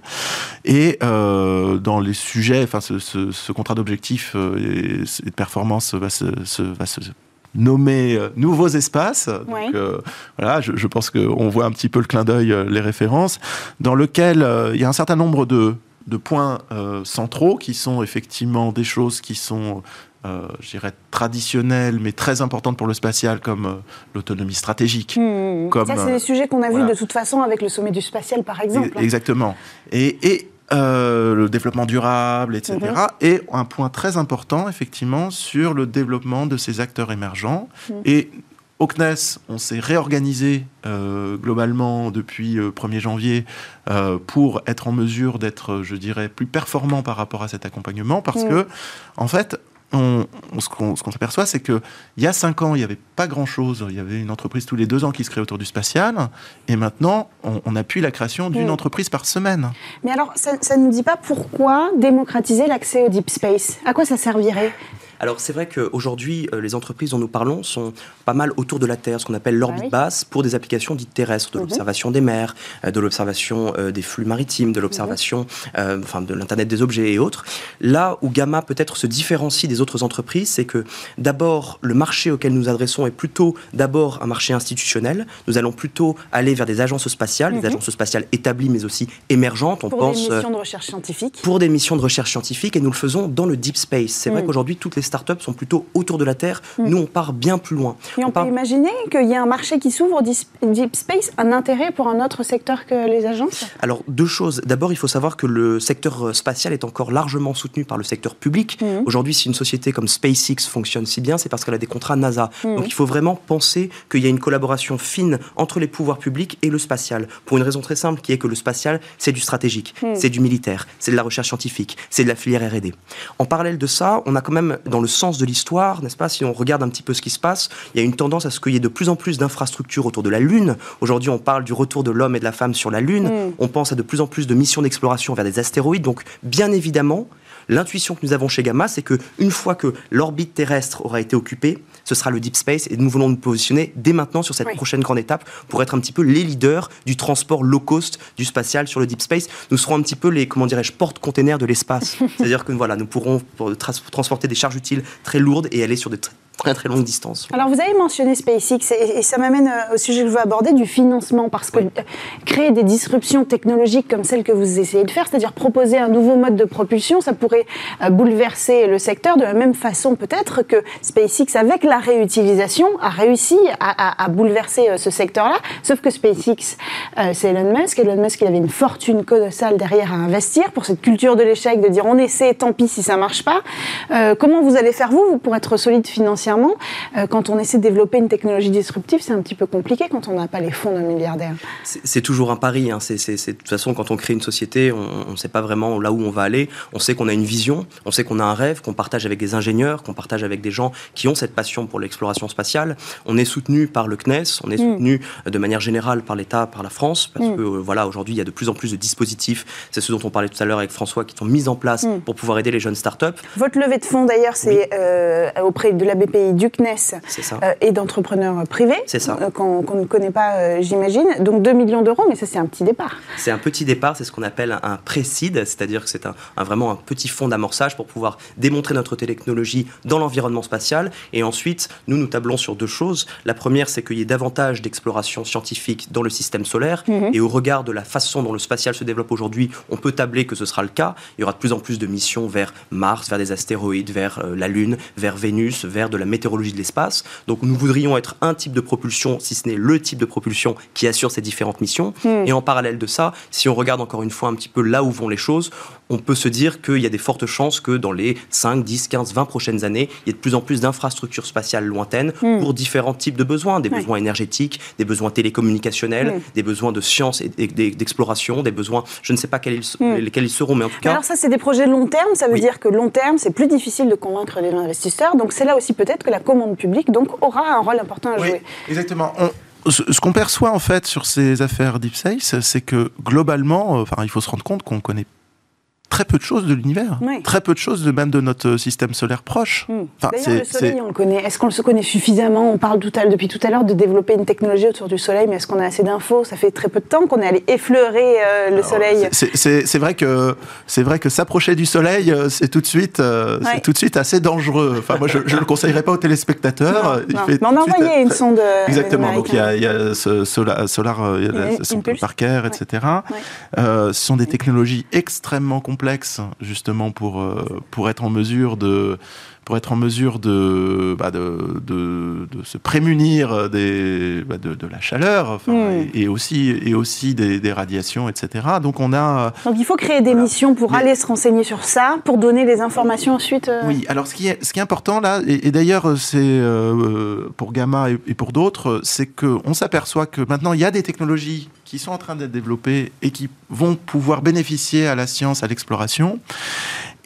Et euh, dans les sujets, enfin, ce, ce, ce contrat d'objectif et, de performance va se, va se nommé euh, Nouveaux Espaces. Donc, euh, voilà, je, pense qu'on voit un petit peu le clin d'œil, euh, les références, dans lequel il y a un certain nombre de, de points centraux qui sont effectivement des choses qui sont je dirais, traditionnelles, mais très importantes pour le spatial, comme l'autonomie stratégique. Mmh, mmh, mmh. Comme, Ça, c'est des sujets qu'on a vus de toute façon avec le sommet du spatial, par exemple. Exactement. Et, et euh, le développement durable, etc. Mhm. Et un point très important, effectivement, sur le développement de ces acteurs émergents. Mhm. Et au CNES, on s'est réorganisé euh, globalement depuis le euh, 1er janvier pour être en mesure d'être, je dirais, plus performant par rapport à cet accompagnement parce mhm. que, en fait, on, ce qu'on s'aperçoit, c'est qu'il y a cinq ans, il n'y avait pas grand-chose. Il y avait une entreprise tous les deux ans qui se crée autour du spatial. Et maintenant, on, appuie la création d'une entreprise par semaine. Mais alors, ça ne nous dit pas pourquoi démocratiser l'accès au deep space? À quoi ça servirait? Alors c'est vrai qu'aujourd'hui, euh, les entreprises dont nous parlons sont pas mal autour de la Terre, ce qu'on appelle l'orbite ah basse, pour des applications dites terrestres, de mhm. l'observation des mers, euh, de l'observation euh, des flux maritimes, de l'observation, enfin de l'internet des objets et autres. Là où Gamma peut-être se différencie des autres entreprises, c'est que d'abord le marché auquel nous adressons est plutôt d'abord un marché institutionnel. Nous allons plutôt aller vers des agences spatiales, des mhm. agences spatiales établies mais aussi émergentes. On pour pense, des missions de recherche scientifique. Pour des missions de recherche scientifique et nous le faisons dans le deep space. C'est vrai qu'aujourd'hui toutes les startups sont plutôt autour de la Terre. Hmm. Nous, on part bien plus loin. Et on, peut imaginer qu'il y a un marché qui s'ouvre au Deep Space, un intérêt pour un autre secteur que les agences? Alors, deux choses. D'abord, il faut savoir que le secteur euh, spatial est encore largement soutenu par le secteur public. Hmm. Aujourd'hui, si une société comme SpaceX fonctionne si bien, c'est parce qu'elle a des contrats NASA. Hmm. Donc, il faut vraiment penser qu'il y a une collaboration fine entre les pouvoirs publics et le spatial. Pour une raison très simple, qui est que le spatial, c'est du stratégique, c'est du militaire, c'est de la recherche scientifique, c'est de la filière R&D. En parallèle de ça, on a quand même, dans le sens de l'histoire, n'est-ce pas Si on regarde un petit peu ce qui se passe, il y a une tendance à ce qu'il y ait de plus en plus d'infrastructures autour de la Lune. Aujourd'hui, on parle du retour de l'homme et de la femme sur la Lune. Mm. On pense à de plus en plus de missions d'exploration vers des astéroïdes. Donc, bien évidemment, L'intuition que nous avons chez Gamma, c'est que une fois que l'orbite terrestre aura été occupée, ce sera le deep space et nous voulons nous positionner dès maintenant sur cette prochaine grande étape pour être un petit peu les leaders du transport low cost du spatial sur le deep space. Nous serons un petit peu les comment dirais-je porte-containers de l'espace. C'est-à-dire que voilà, nous pourrons transporter des charges utiles très lourdes et aller sur de très très longue distance. Alors vous avez mentionné SpaceX et, ça m'amène euh, au sujet que je veux aborder du financement parce que créer des disruptions technologiques comme celles que vous essayez de faire, c'est-à-dire proposer un nouveau mode de propulsion, ça pourrait euh, bouleverser le secteur de la même façon peut-être que SpaceX avec la réutilisation a réussi à, bouleverser euh, ce secteur-là. Sauf que SpaceX, c'est Elon Musk. Elon Musk, il avait une fortune colossale derrière à investir pour cette culture de l'échec, de dire on essaie, tant pis si ça marche pas. comment vous allez faire vous pour être solide financièrement? Financièrement. Euh, quand on essaie de développer une technologie disruptive, c'est un petit peu compliqué quand on n'a pas les fonds d'un milliardaire. C'est toujours un pari. Hein. de toute façon, quand on crée une société, on ne sait pas vraiment là où on va aller. On sait qu'on a une vision, on sait qu'on a un rêve, qu'on partage avec des ingénieurs, qu'on partage avec des gens qui ont cette passion pour l'exploration spatiale. On est soutenu par le CNES, on est mm. soutenu de manière générale par l'État, par la France, parce mm. que euh, voilà, aujourd'hui, il y a de plus en plus de dispositifs. C'est ce dont on parlait tout à l'heure avec François, qui sont mis en place mm. pour pouvoir aider les jeunes startups. Votre levée de fonds, d'ailleurs, c'est euh, auprès de la BPI, du CNES euh, et d'entrepreneurs privés. Ça. qu'on ne connaît pas, j'imagine. Donc 2 millions d'euros, mais ça, c'est un petit départ. C'est un petit départ, c'est ce qu'on appelle un pré-seed, c'est-à-dire que c'est un, vraiment un petit fonds d'amorçage pour pouvoir démontrer notre technologie dans l'environnement spatial. Et ensuite, nous, nous tablons sur deux choses. La première, c'est qu'il y ait davantage d'exploration scientifique dans le système solaire. Mhm. Et au regard de la façon dont le spatial se développe aujourd'hui, on peut tabler que ce sera le cas. Il y aura de plus en plus de missions vers Mars, vers des astéroïdes, vers euh, la Lune, vers Vénus, vers de la météorologie de l'espace. Donc nous voudrions être un type de propulsion, si ce n'est le type de propulsion qui assure ces différentes missions. Mhm. Et en parallèle de ça, si on regarde encore une fois un petit peu là où vont les choses, on peut se dire qu'il y a des fortes chances que dans les 5, 10, 15, 20 prochaines années, il y ait de plus en plus d'infrastructures spatiales lointaines hmm. pour différents types de besoins, des besoins énergétiques, des besoins télécommunicationnels, hmm. des besoins de science et d'exploration, des besoins, je ne sais pas quels ils, hmm. lesquels ils seront, mais en tout cas... Alors ça, c'est des projets long terme, ça veut dire que long terme, c'est plus difficile de convaincre les investisseurs, donc c'est là aussi peut-être que la commande publique donc, aura un rôle important à jouer. exactement ce qu'on perçoit en fait sur ces affaires Deep Space, c'est que globalement, euh, enfin, il faut se rendre compte qu'on connaît très peu de choses de l'univers, très peu de choses de même de notre système solaire proche. Hmm. D'ailleurs, le Soleil, on le connaît. Est-ce qu'on se connaît suffisamment? On parle tout à, depuis tout à l'heure de développer une technologie autour du Soleil, mais est-ce qu'on a assez d'infos? Ça fait très peu de temps qu'on est allé effleurer euh, le Soleil. C'est vrai que c'est vrai que s'approcher du Soleil, euh, c'est tout de suite, euh, c'est tout de suite assez dangereux. Enfin, moi, je, ne le conseillerais pas aux téléspectateurs. Il mais on a envoyé une sonde. Exactement. Donc il y a, il y a ce Solar, Solar il y a la sonde Parker, etc. ce sont des technologies extrêmement complexes justement pour, euh, pour être en mesure de pour être en mesure de, bah de, de, se prémunir des, bah de, la chaleur hmm. et, aussi, et aussi des, radiations, etc. Donc on a... Donc il faut créer des missions pour aller se renseigner sur ça, pour donner les informations ensuite. Euh. Oui, alors ce qui est, ce qui est important là, et, d'ailleurs c'est euh, pour Gamma et, pour d'autres, c'est qu'on s'aperçoit que maintenant il y a des technologies qui sont en train d'être développées et qui vont pouvoir bénéficier à la science, à l'exploration.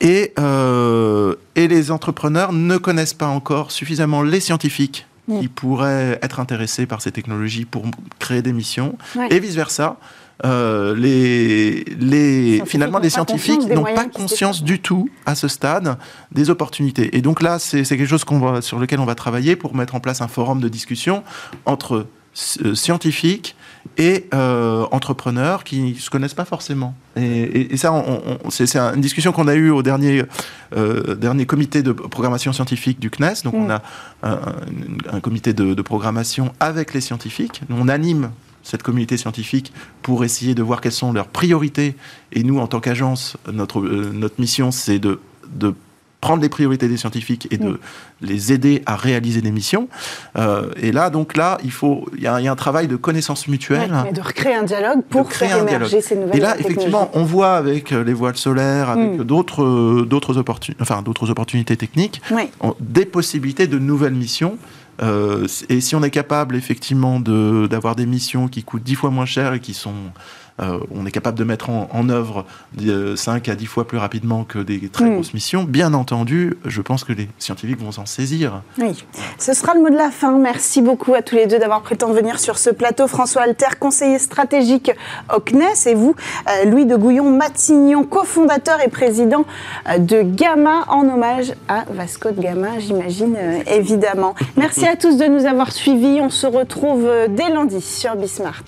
Et, euh, et les entrepreneurs ne connaissent pas encore suffisamment les scientifiques qui pourraient être intéressés par ces technologies pour créer des missions, et vice-versa. Euh, les, les, finalement, les scientifiques n'ont pas conscience du tout à ce stade des opportunités. Et donc là, c'est quelque chose qu'on va, sur lequel on va travailler pour mettre en place un forum de discussion entre euh, scientifiques et euh, entrepreneurs qui ne se connaissent pas forcément. Et, ça, c'est une discussion qu'on a eue au dernier, euh, dernier comité de programmation scientifique du CNES. Donc on mm. a un, comité de, programmation avec les scientifiques. On anime cette communauté scientifique pour essayer de voir quelles sont leurs priorités. Et nous, en tant qu'agence, notre, notre mission, c'est de, de prendre les priorités des scientifiques et de les aider à réaliser des missions. Euh, et là, donc là, il faut, il y, a un travail de connaissance mutuelle. et de recréer un dialogue pour faire émerger ces nouvelles Et là, effectivement, on voit avec euh, les voiles solaires, avec mm. d'autres, euh, d'autres, opportunités, enfin, d'autres opportunités techniques, des possibilités de nouvelles missions. et si on est capable effectivement de, d'avoir des missions qui coûtent dix fois moins cher et qui sont euh, on est capable de mettre en, œuvre 5 à 10 fois plus rapidement que des très hmm. grosses missions. Bien entendu, je pense que les scientifiques vont s'en saisir. Oui. Ce sera le mot de la fin. Merci beaucoup à tous les deux d'avoir prêté de venir sur ce plateau. François Alter, conseiller stratégique au CNES, et vous, euh, Louis de Gouillon-Matignon, cofondateur et président euh, de Gamma, en hommage à Vasco de Gama, j'imagine, évidemment. Merci à tous de nous avoir suivis. On se retrouve dès lundi sur Bismart.